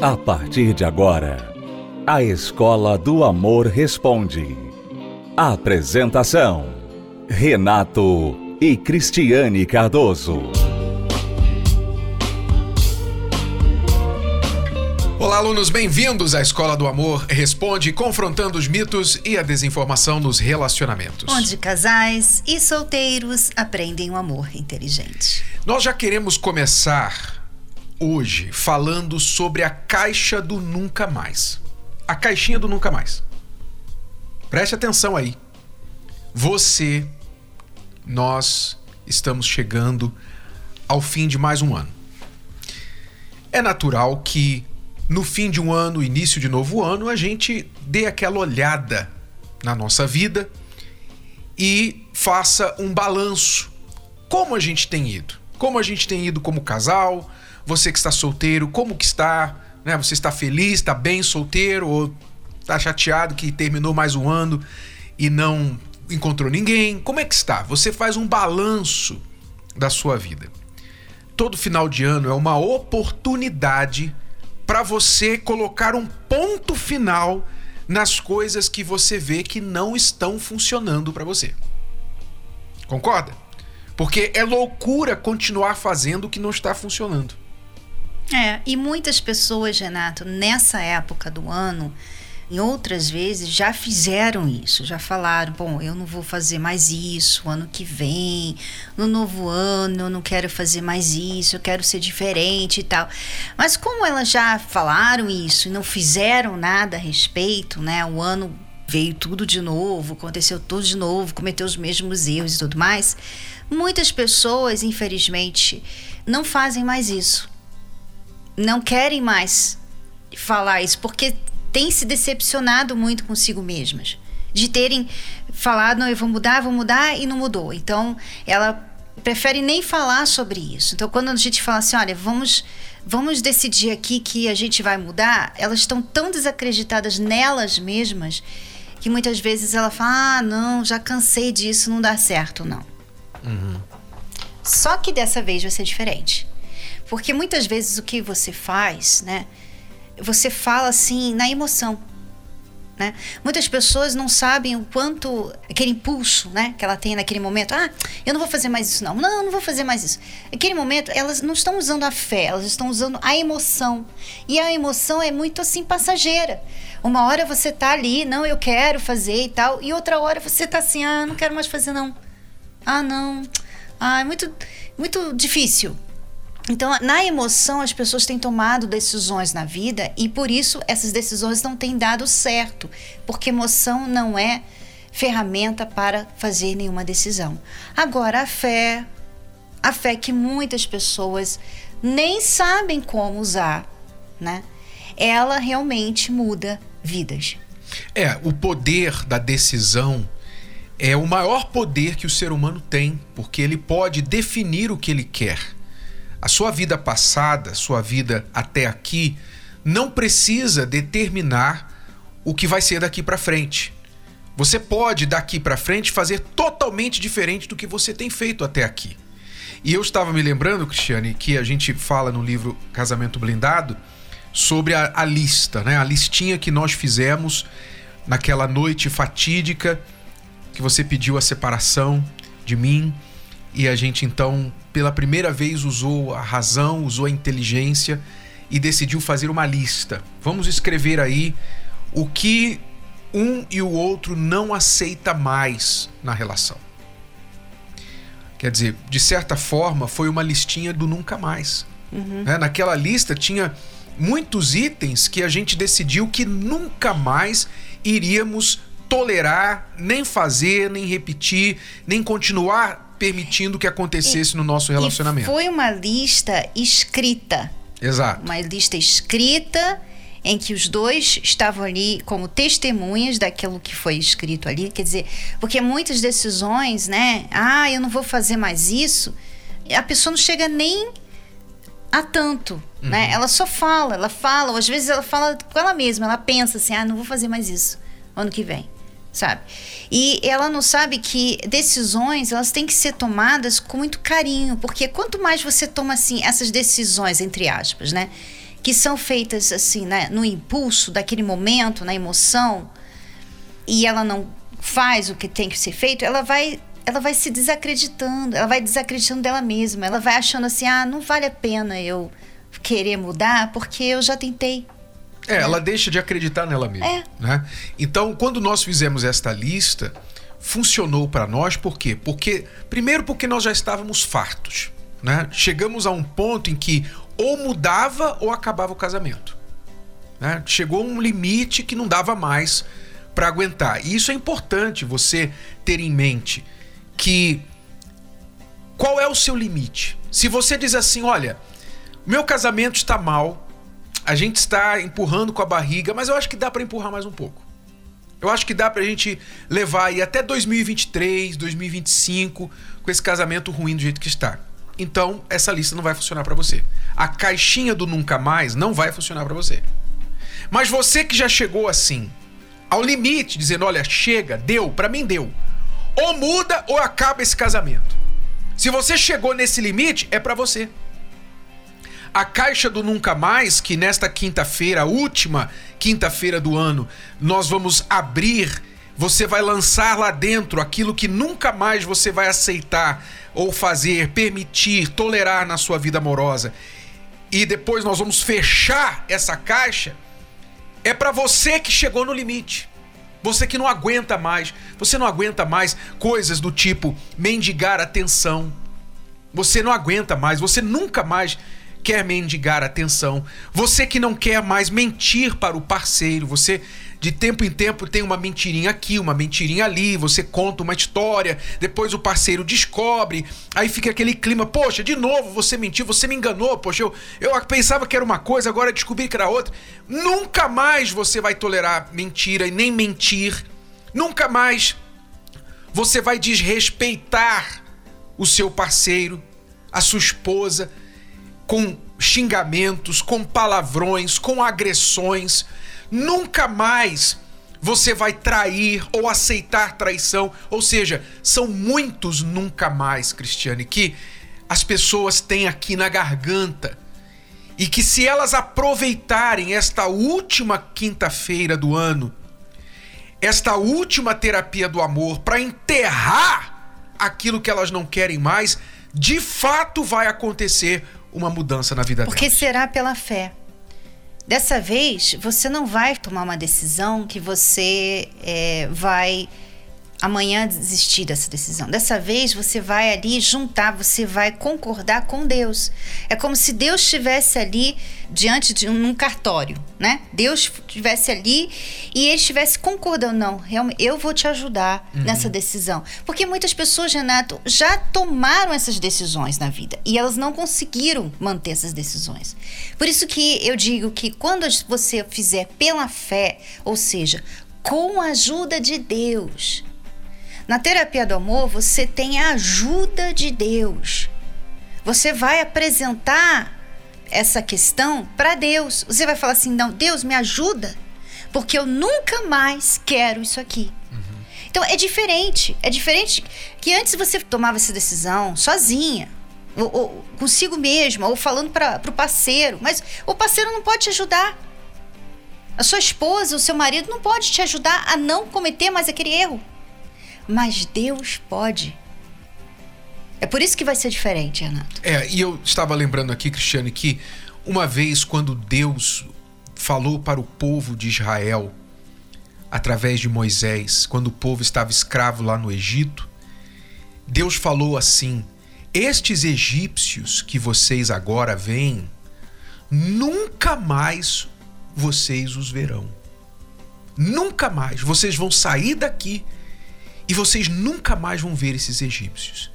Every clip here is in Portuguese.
A partir de agora, a Escola do Amor Responde. Apresentação: Renato e Cristiane Cardoso. Olá, alunos, bem-vindos à Escola do Amor Responde, confrontando os mitos e a desinformação nos relacionamentos. Onde casais e solteiros aprendem o um amor inteligente. Nós já queremos começar hoje falando sobre a caixa do nunca mais. A caixinha do nunca mais. Preste atenção aí. Você, nós estamos chegando ao fim de mais um ano. É natural que no fim de um ano, início de novo ano, a gente dê aquela olhada na nossa vida e faça um balanço. Como a gente tem ido? Como a gente tem ido como casal? Você que está solteiro, como que está? Né? Você está feliz, está bem solteiro ou está chateado que terminou mais um ano e não encontrou ninguém? Como é que está? Você faz um balanço da sua vida. Todo final de ano é uma oportunidade para você colocar um ponto final nas coisas que você vê que não estão funcionando para você. Concorda? Porque é loucura continuar fazendo o que não está funcionando. É, e muitas pessoas, Renato, nessa época do ano, em outras vezes já fizeram isso, já falaram: bom, eu não vou fazer mais isso ano que vem, no novo ano eu não quero fazer mais isso, eu quero ser diferente e tal. Mas como elas já falaram isso e não fizeram nada a respeito, né? O ano veio tudo de novo, aconteceu tudo de novo, cometeu os mesmos erros e tudo mais. Muitas pessoas, infelizmente, não fazem mais isso não querem mais falar isso, porque têm se decepcionado muito consigo mesmas. De terem falado, não, eu vou mudar, vou mudar e não mudou. Então, ela prefere nem falar sobre isso. Então, quando a gente fala assim, olha, vamos, vamos decidir aqui que a gente vai mudar, elas estão tão desacreditadas nelas mesmas que muitas vezes ela fala, ah, não, já cansei disso, não dá certo, não. Uhum. Só que dessa vez vai ser diferente. Porque muitas vezes o que você faz, né? Você fala assim na emoção. Né? Muitas pessoas não sabem o quanto aquele impulso, né, que ela tem naquele momento, ah, eu não vou fazer mais isso não. Não, não vou fazer mais isso. Naquele momento, elas não estão usando a fé, elas estão usando a emoção. E a emoção é muito assim passageira. Uma hora você tá ali, não, eu quero fazer e tal, e outra hora você tá assim, ah, não quero mais fazer não. Ah, não. Ah, é muito muito difícil. Então, na emoção, as pessoas têm tomado decisões na vida e por isso essas decisões não têm dado certo, porque emoção não é ferramenta para fazer nenhuma decisão. Agora, a fé, a fé que muitas pessoas nem sabem como usar, né? Ela realmente muda vidas. É, o poder da decisão é o maior poder que o ser humano tem, porque ele pode definir o que ele quer a sua vida passada, sua vida até aqui, não precisa determinar o que vai ser daqui para frente. Você pode daqui para frente fazer totalmente diferente do que você tem feito até aqui. E eu estava me lembrando, Cristiane, que a gente fala no livro Casamento Blindado sobre a, a lista, né? A listinha que nós fizemos naquela noite fatídica que você pediu a separação de mim e a gente então pela primeira vez usou a razão, usou a inteligência e decidiu fazer uma lista. Vamos escrever aí o que um e o outro não aceita mais na relação. Quer dizer, de certa forma, foi uma listinha do nunca mais. Uhum. Né? Naquela lista tinha muitos itens que a gente decidiu que nunca mais iríamos tolerar, nem fazer, nem repetir, nem continuar permitindo que acontecesse e, no nosso relacionamento. foi uma lista escrita. Exato. Uma lista escrita em que os dois estavam ali como testemunhas daquilo que foi escrito ali, quer dizer, porque muitas decisões, né? Ah, eu não vou fazer mais isso. A pessoa não chega nem a tanto, né? uhum. né? Ela só fala, ela fala, ou às vezes ela fala com ela mesma, ela pensa assim: "Ah, não vou fazer mais isso ano que vem" sabe? E ela não sabe que decisões elas têm que ser tomadas com muito carinho, porque quanto mais você toma assim essas decisões entre aspas, né? que são feitas assim, né, no impulso daquele momento, na emoção, e ela não faz o que tem que ser feito, ela vai ela vai se desacreditando, ela vai desacreditando dela mesma, ela vai achando assim, ah, não vale a pena eu querer mudar porque eu já tentei. É, né? ela deixa de acreditar nela mesma. É. Né? Então, quando nós fizemos esta lista, funcionou para nós por quê? Porque, primeiro, porque nós já estávamos fartos. Né? Chegamos a um ponto em que ou mudava ou acabava o casamento. Né? Chegou um limite que não dava mais para aguentar. E isso é importante você ter em mente que qual é o seu limite? Se você diz assim, olha, meu casamento está mal, a gente está empurrando com a barriga, mas eu acho que dá para empurrar mais um pouco. Eu acho que dá pra gente levar aí até 2023, 2025 com esse casamento ruim do jeito que está. Então, essa lista não vai funcionar para você. A caixinha do nunca mais não vai funcionar para você. Mas você que já chegou assim, ao limite, dizendo: olha, chega, deu, para mim deu. Ou muda ou acaba esse casamento. Se você chegou nesse limite, é para você. A caixa do Nunca Mais, que nesta quinta-feira, última quinta-feira do ano, nós vamos abrir, você vai lançar lá dentro aquilo que nunca mais você vai aceitar ou fazer, permitir, tolerar na sua vida amorosa. E depois nós vamos fechar essa caixa é para você que chegou no limite. Você que não aguenta mais. Você não aguenta mais coisas do tipo mendigar atenção. Você não aguenta mais. Você nunca mais quer mendigar atenção. Você que não quer mais mentir para o parceiro. Você de tempo em tempo tem uma mentirinha aqui, uma mentirinha ali, você conta uma história, depois o parceiro descobre, aí fica aquele clima, poxa, de novo você mentiu, você me enganou, poxa, eu, eu pensava que era uma coisa, agora descobri que era outra. Nunca mais você vai tolerar mentira e nem mentir. Nunca mais você vai desrespeitar o seu parceiro, a sua esposa, com xingamentos, com palavrões, com agressões. Nunca mais você vai trair ou aceitar traição. Ou seja, são muitos nunca mais, Cristiane, que as pessoas têm aqui na garganta. E que se elas aproveitarem esta última quinta-feira do ano, esta última terapia do amor, para enterrar aquilo que elas não querem mais, de fato vai acontecer uma mudança na vida Porque delas. Porque será pela fé. Dessa vez, você não vai tomar uma decisão que você é, vai amanhã desistir dessa decisão. Dessa vez você vai ali juntar, você vai concordar com Deus. É como se Deus estivesse ali diante de um, um cartório, né? Deus estivesse ali e ele estivesse concordando, não, realmente eu vou te ajudar uhum. nessa decisão. Porque muitas pessoas, Renato, já tomaram essas decisões na vida e elas não conseguiram manter essas decisões. Por isso que eu digo que quando você fizer pela fé, ou seja, com a ajuda de Deus, na terapia do amor, você tem a ajuda de Deus. Você vai apresentar essa questão para Deus. Você vai falar assim: não, Deus me ajuda, porque eu nunca mais quero isso aqui. Uhum. Então é diferente. É diferente que antes você tomava essa decisão sozinha, ou, ou consigo mesma, ou falando para o parceiro. Mas o parceiro não pode te ajudar. A sua esposa, o seu marido não pode te ajudar a não cometer mais aquele erro mas Deus pode. É por isso que vai ser diferente, Renato. É, e eu estava lembrando aqui, Cristiane, que uma vez quando Deus falou para o povo de Israel, através de Moisés, quando o povo estava escravo lá no Egito, Deus falou assim: Estes egípcios que vocês agora veem, nunca mais vocês os verão. Nunca mais. Vocês vão sair daqui e vocês nunca mais vão ver esses egípcios.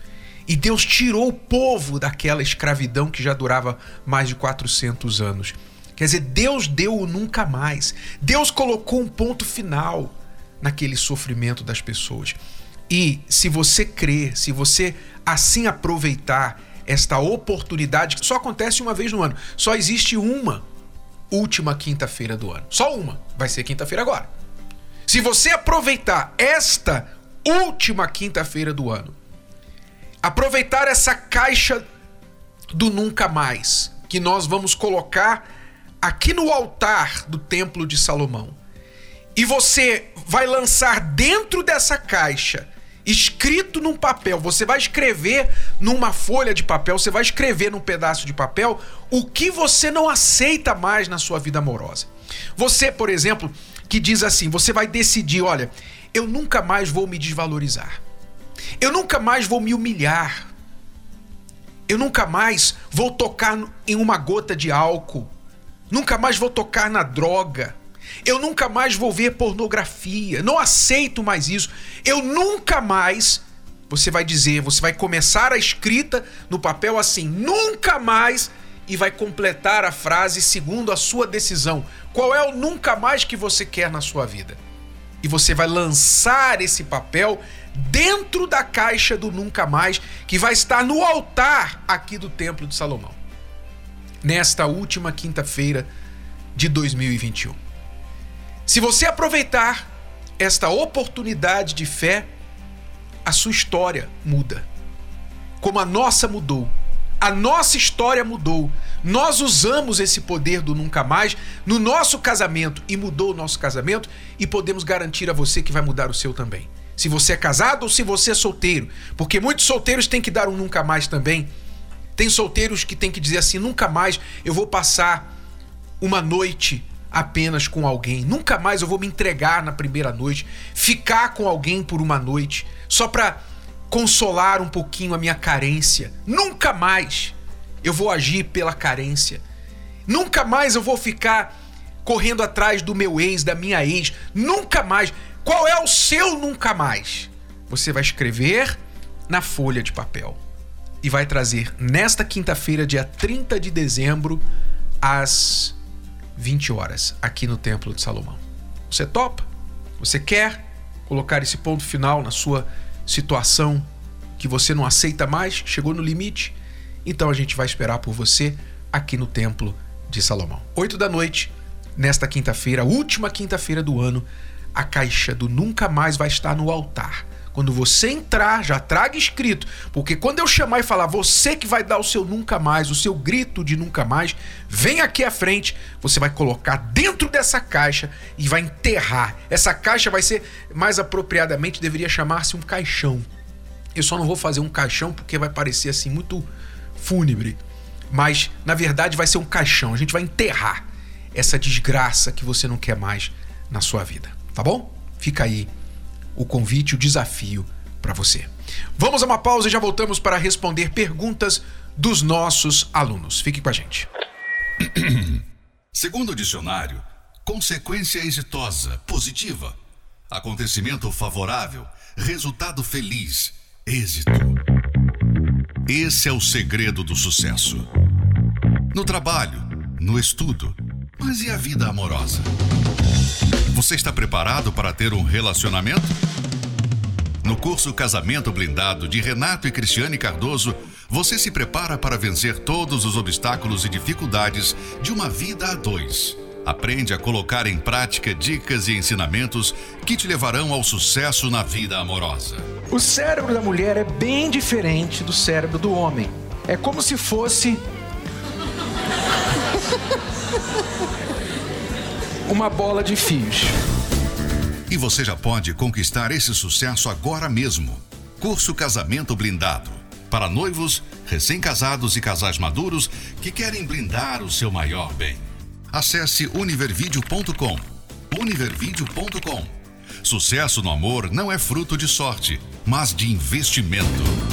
E Deus tirou o povo daquela escravidão que já durava mais de 400 anos. Quer dizer, Deus deu o nunca mais. Deus colocou um ponto final naquele sofrimento das pessoas. E se você crer, se você assim aproveitar esta oportunidade, que só acontece uma vez no ano, só existe uma última quinta-feira do ano. Só uma. Vai ser quinta-feira agora. Se você aproveitar esta última quinta-feira do ano. Aproveitar essa caixa do nunca mais, que nós vamos colocar aqui no altar do Templo de Salomão e você vai lançar dentro dessa caixa, escrito num papel, você vai escrever numa folha de papel, você vai escrever num pedaço de papel o que você não aceita mais na sua vida amorosa. Você, por exemplo, que diz assim, você vai decidir, olha, eu nunca mais vou me desvalorizar. Eu nunca mais vou me humilhar. Eu nunca mais vou tocar em uma gota de álcool. Nunca mais vou tocar na droga. Eu nunca mais vou ver pornografia. Não aceito mais isso. Eu nunca mais. Você vai dizer, você vai começar a escrita no papel assim: nunca mais. E vai completar a frase segundo a sua decisão. Qual é o nunca mais que você quer na sua vida? E você vai lançar esse papel dentro da caixa do nunca mais, que vai estar no altar aqui do Templo de Salomão. Nesta última quinta-feira de 2021. Se você aproveitar esta oportunidade de fé, a sua história muda. Como a nossa mudou. A nossa história mudou. Nós usamos esse poder do nunca mais no nosso casamento e mudou o nosso casamento e podemos garantir a você que vai mudar o seu também. Se você é casado ou se você é solteiro, porque muitos solteiros têm que dar um nunca mais também. Tem solteiros que têm que dizer assim: nunca mais eu vou passar uma noite apenas com alguém. Nunca mais eu vou me entregar na primeira noite, ficar com alguém por uma noite, só para consolar um pouquinho a minha carência. Nunca mais eu vou agir pela carência. Nunca mais eu vou ficar correndo atrás do meu ex, da minha ex. Nunca mais. Qual é o seu nunca mais? Você vai escrever na folha de papel e vai trazer nesta quinta-feira, dia 30 de dezembro, às 20 horas aqui no Templo de Salomão. Você topa? Você quer colocar esse ponto final na sua situação que você não aceita mais? Chegou no limite? Então a gente vai esperar por você aqui no Templo de Salomão. 8 da noite, nesta quinta-feira, última quinta-feira do ano, a caixa do Nunca Mais vai estar no altar quando você entrar, já traga escrito, porque quando eu chamar e falar, você que vai dar o seu nunca mais, o seu grito de nunca mais, vem aqui à frente, você vai colocar dentro dessa caixa e vai enterrar. Essa caixa vai ser, mais apropriadamente, deveria chamar-se um caixão. Eu só não vou fazer um caixão porque vai parecer assim muito fúnebre, mas na verdade vai ser um caixão. A gente vai enterrar essa desgraça que você não quer mais na sua vida, tá bom? Fica aí o convite, o desafio para você. Vamos a uma pausa e já voltamos para responder perguntas dos nossos alunos. Fique com a gente. Segundo o dicionário, consequência exitosa, positiva, acontecimento favorável, resultado feliz, êxito. Esse é o segredo do sucesso. No trabalho, no estudo, mas e a vida amorosa? Você está preparado para ter um relacionamento? No curso Casamento Blindado de Renato e Cristiane Cardoso, você se prepara para vencer todos os obstáculos e dificuldades de uma vida a dois. Aprende a colocar em prática dicas e ensinamentos que te levarão ao sucesso na vida amorosa. O cérebro da mulher é bem diferente do cérebro do homem. É como se fosse uma bola de fios. E você já pode conquistar esse sucesso agora mesmo. Curso Casamento Blindado. Para noivos, recém-casados e casais maduros que querem blindar o seu maior bem. Acesse univervideo.com. Univervideo.com. Sucesso no amor não é fruto de sorte, mas de investimento.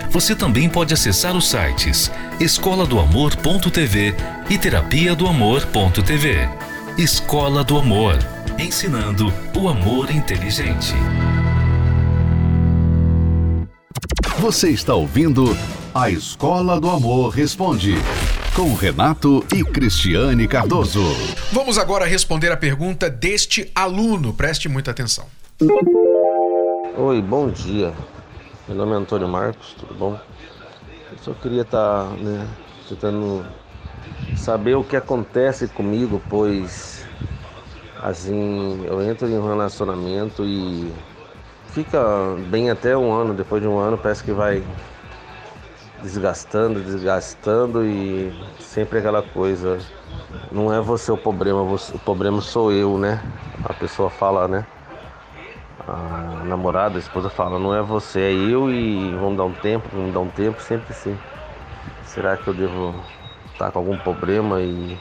você também pode acessar os sites escola do amor.tv e terapia do amor.tv. Escola do Amor, ensinando o amor inteligente. Você está ouvindo A Escola do Amor Responde, com Renato e Cristiane Cardoso. Vamos agora responder a pergunta deste aluno. Preste muita atenção. Oi, bom dia. Meu nome é Antônio Marcos, tudo bom? Eu só queria estar tá, né, tentando saber o que acontece comigo, pois assim, eu entro em um relacionamento e fica bem até um ano, depois de um ano parece que vai desgastando, desgastando e sempre aquela coisa, não é você o problema, você, o problema sou eu, né? A pessoa fala, né? A namorada, a esposa fala, não é você, é eu e vamos dar um tempo, vamos dar um tempo, sempre assim. Será que eu devo estar com algum problema e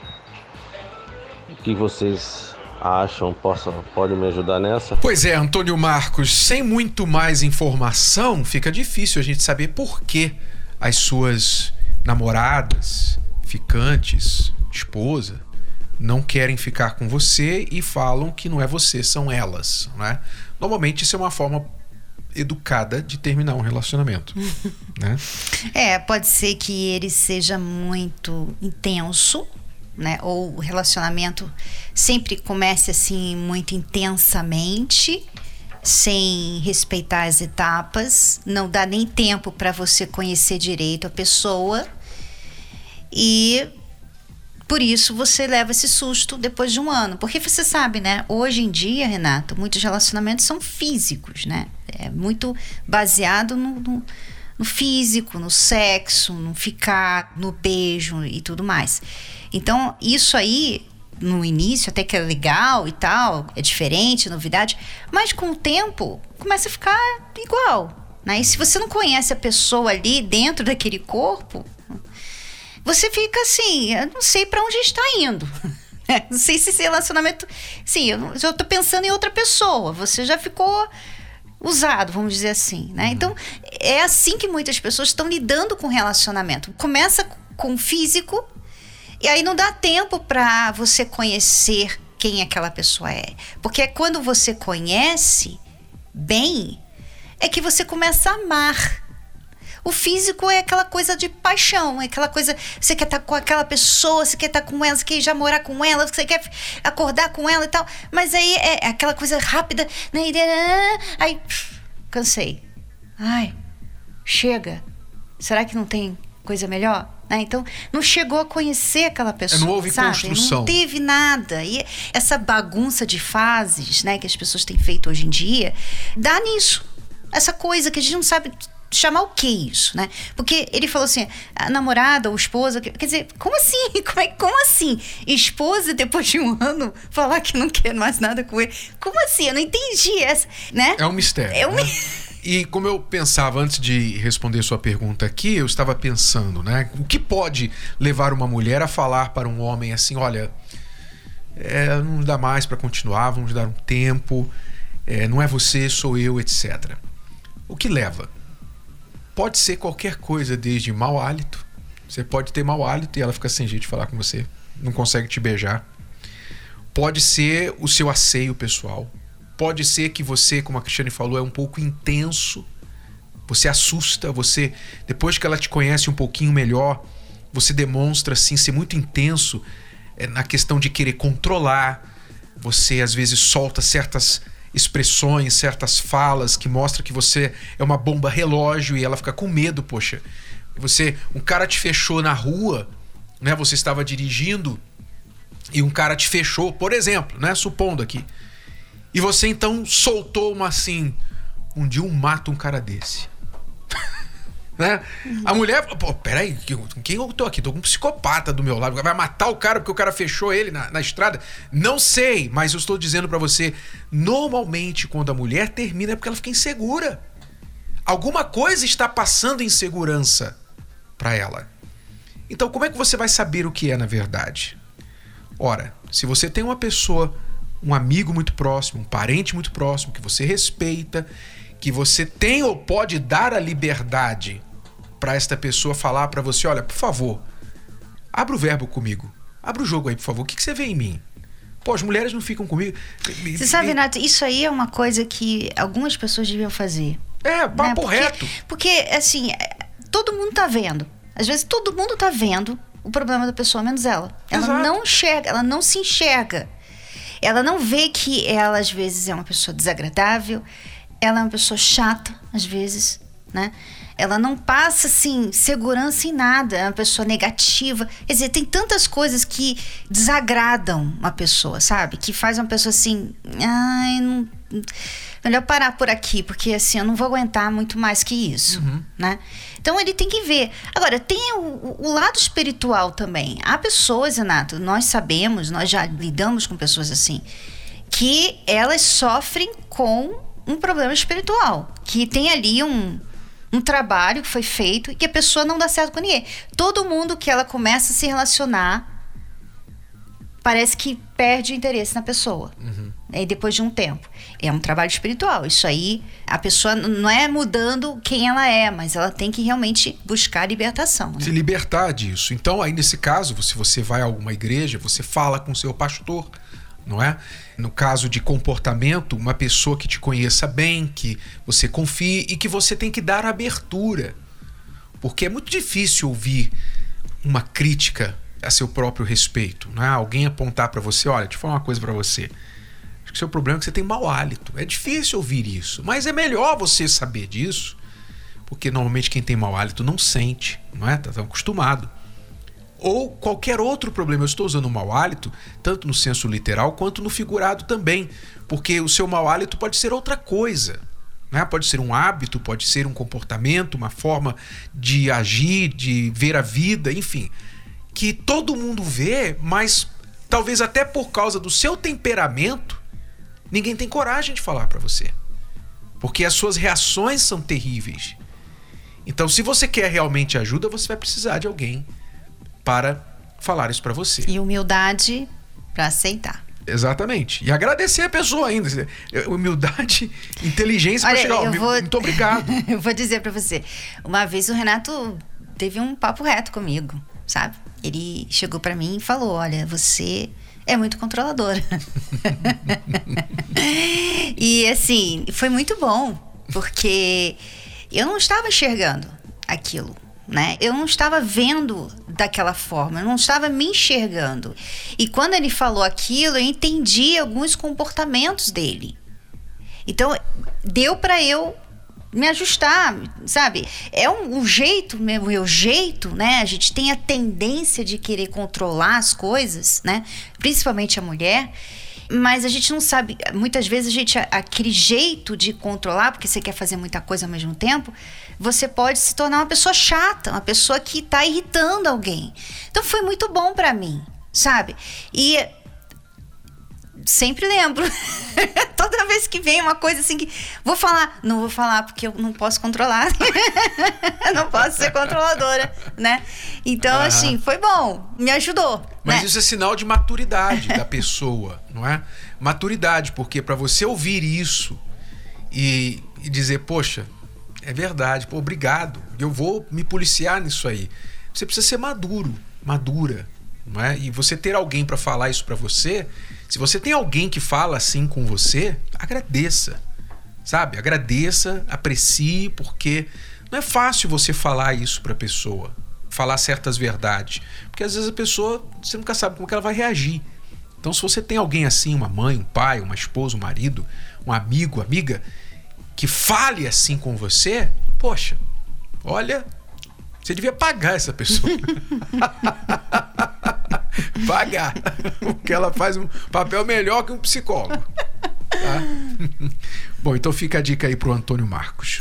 o que vocês acham possa, podem me ajudar nessa? Pois é, Antônio Marcos, sem muito mais informação, fica difícil a gente saber por que as suas namoradas, ficantes, esposa, não querem ficar com você e falam que não é você, são elas, né? Normalmente isso é uma forma educada de terminar um relacionamento, né? É, pode ser que ele seja muito intenso, né? Ou o relacionamento sempre comece assim muito intensamente, sem respeitar as etapas, não dá nem tempo para você conhecer direito a pessoa e por isso você leva esse susto depois de um ano. Porque você sabe, né? Hoje em dia, Renato, muitos relacionamentos são físicos, né? É muito baseado no, no, no físico, no sexo, no ficar, no beijo e tudo mais. Então, isso aí no início até que é legal e tal, é diferente, novidade, mas com o tempo começa a ficar igual. Né? E se você não conhece a pessoa ali dentro daquele corpo, você fica assim, eu não sei para onde está indo. não sei se esse relacionamento. Sim, eu já tô pensando em outra pessoa. Você já ficou usado, vamos dizer assim, né? Uhum. Então, é assim que muitas pessoas estão lidando com relacionamento. Começa com o físico e aí não dá tempo para você conhecer quem aquela pessoa é. Porque quando você conhece bem, é que você começa a amar o físico é aquela coisa de paixão, é aquela coisa. Você quer estar tá com aquela pessoa, você quer estar tá com ela, você quer já morar com ela, você quer acordar com ela e tal. Mas aí é aquela coisa rápida, né? Aí, cansei. Ai, chega. Será que não tem coisa melhor? Né? Então, não chegou a conhecer aquela pessoa. Não houve sabe? construção. Não teve nada. E essa bagunça de fases né, que as pessoas têm feito hoje em dia dá nisso. Essa coisa que a gente não sabe chamar o que isso, né? Porque ele falou assim, a namorada ou esposa, quer dizer, como assim? Como, é, como assim? Esposa, depois de um ano, falar que não quer mais nada com ele. Como assim? Eu não entendi essa, né? É um mistério. É um né? E como eu pensava antes de responder sua pergunta aqui, eu estava pensando, né? O que pode levar uma mulher a falar para um homem assim, olha, é, não dá mais para continuar, vamos dar um tempo, é, não é você, sou eu, etc. O que leva? Pode ser qualquer coisa, desde mau hálito. Você pode ter mau hálito e ela fica sem jeito de falar com você, não consegue te beijar. Pode ser o seu asseio pessoal. Pode ser que você, como a Cristiane falou, é um pouco intenso. Você assusta, você depois que ela te conhece um pouquinho melhor, você demonstra assim ser muito intenso é, na questão de querer controlar. Você às vezes solta certas expressões, certas falas que mostra que você é uma bomba relógio e ela fica com medo, poxa. Você, um cara te fechou na rua, né? Você estava dirigindo e um cara te fechou, por exemplo, né? Supondo aqui. E você então soltou uma assim, um dia um mata um cara desse. Né? A mulher, pô, peraí, com quem eu tô aqui? Tô com um psicopata do meu lado. Vai matar o cara porque o cara fechou ele na, na estrada? Não sei, mas eu estou dizendo para você: normalmente, quando a mulher termina é porque ela fica insegura. Alguma coisa está passando insegurança. para ela. Então, como é que você vai saber o que é na verdade? Ora, se você tem uma pessoa, um amigo muito próximo, um parente muito próximo, que você respeita, que você tem ou pode dar a liberdade para esta pessoa falar para você: olha, por favor, abra o verbo comigo. Abra o jogo aí, por favor. O que, que você vê em mim? Pô, as mulheres não ficam comigo. Você sabe, Nath, isso aí é uma coisa que algumas pessoas deviam fazer. É, papo né? porque, reto. Porque, assim, é, todo mundo tá vendo. Às vezes todo mundo tá vendo o problema da pessoa, menos ela. Ela Exato. não enxerga, ela não se enxerga. Ela não vê que ela, às vezes, é uma pessoa desagradável, ela é uma pessoa chata, às vezes, né? Ela não passa, assim, segurança em nada, é uma pessoa negativa. Quer dizer, tem tantas coisas que desagradam uma pessoa, sabe? Que faz uma pessoa assim, ai, não melhor parar por aqui, porque assim, eu não vou aguentar muito mais que isso, uhum. né? Então ele tem que ver. Agora, tem o, o, lado espiritual também. Há pessoas, Renato, nós sabemos, nós já lidamos com pessoas assim, que elas sofrem com um problema espiritual, que tem ali um, um trabalho que foi feito e que a pessoa não dá certo com ninguém. Todo mundo que ela começa a se relacionar parece que perde interesse na pessoa. Uhum. Né, depois de um tempo. É um trabalho espiritual. Isso aí, a pessoa não é mudando quem ela é, mas ela tem que realmente buscar libertação. Né? Se libertar disso. Então, aí nesse caso, se você vai a alguma igreja, você fala com seu pastor, não é? No caso de comportamento, uma pessoa que te conheça bem, que você confie e que você tem que dar abertura. Porque é muito difícil ouvir uma crítica a seu próprio respeito, não é? Alguém apontar para você, olha, deixa eu falar uma coisa para você. Acho que o seu problema é que você tem mau hálito. É difícil ouvir isso, mas é melhor você saber disso, porque normalmente quem tem mau hálito não sente, não é? Tá tão acostumado. Ou qualquer outro problema. Eu estou usando o mau hálito, tanto no senso literal quanto no figurado também, porque o seu mau hálito pode ser outra coisa. Né? Pode ser um hábito, pode ser um comportamento, uma forma de agir, de ver a vida, enfim que todo mundo vê, mas talvez até por causa do seu temperamento, ninguém tem coragem de falar para você. Porque as suas reações são terríveis. Então, se você quer realmente ajuda, você vai precisar de alguém para falar isso para você. E humildade para aceitar. Exatamente. E agradecer a pessoa ainda. Humildade, inteligência para chegar. Eu vou... Muito obrigado. eu vou dizer para você. Uma vez o Renato teve um papo reto comigo, sabe? Ele chegou para mim e falou: Olha, você é muito controladora. e assim, foi muito bom, porque eu não estava enxergando aquilo. Né? Eu não estava vendo daquela forma, eu não estava me enxergando. E quando ele falou aquilo, eu entendi alguns comportamentos dele. Então, deu para eu me ajustar, sabe? É um, um jeito, meu, meu jeito, né? A gente tem a tendência de querer controlar as coisas, né? Principalmente a mulher. Mas a gente não sabe, muitas vezes a gente, aquele jeito de controlar, porque você quer fazer muita coisa ao mesmo tempo, você pode se tornar uma pessoa chata, uma pessoa que está irritando alguém. Então foi muito bom para mim, sabe? E sempre lembro. Toda vez que vem uma coisa assim que. Vou falar. Não vou falar porque eu não posso controlar. não posso ser controladora, né? Então, ah. assim, foi bom. Me ajudou. Mas né? isso é sinal de maturidade da pessoa, não é? Maturidade, porque para você ouvir isso e, e dizer, poxa, é verdade, pô, obrigado, eu vou me policiar nisso aí. Você precisa ser maduro, madura, não é? E você ter alguém para falar isso para você se você tem alguém que fala assim com você, agradeça. Sabe? Agradeça, aprecie, porque não é fácil você falar isso para a pessoa, falar certas verdades, porque às vezes a pessoa você nunca sabe como que ela vai reagir. Então, se você tem alguém assim, uma mãe, um pai, uma esposa, um marido, um amigo, amiga, que fale assim com você, poxa, olha, você devia pagar essa pessoa. pagar. Porque ela faz um papel melhor que um psicólogo. Tá? Bom, então fica a dica aí pro Antônio Marcos.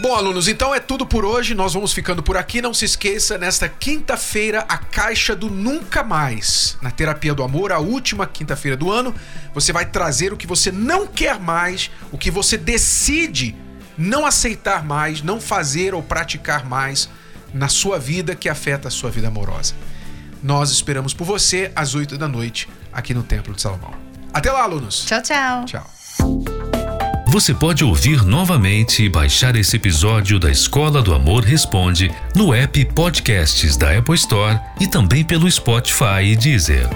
Bom, alunos, então é tudo por hoje. Nós vamos ficando por aqui. Não se esqueça, nesta quinta-feira, a caixa do Nunca Mais. Na Terapia do Amor, a última quinta-feira do ano, você vai trazer o que você não quer mais, o que você decide não aceitar mais, não fazer ou praticar mais na sua vida que afeta a sua vida amorosa. Nós esperamos por você às 8 da noite aqui no Templo de Salomão. Até lá, alunos. Tchau, tchau. Tchau. Você pode ouvir novamente e baixar esse episódio da Escola do Amor Responde no app Podcasts da Apple Store e também pelo Spotify e Deezer.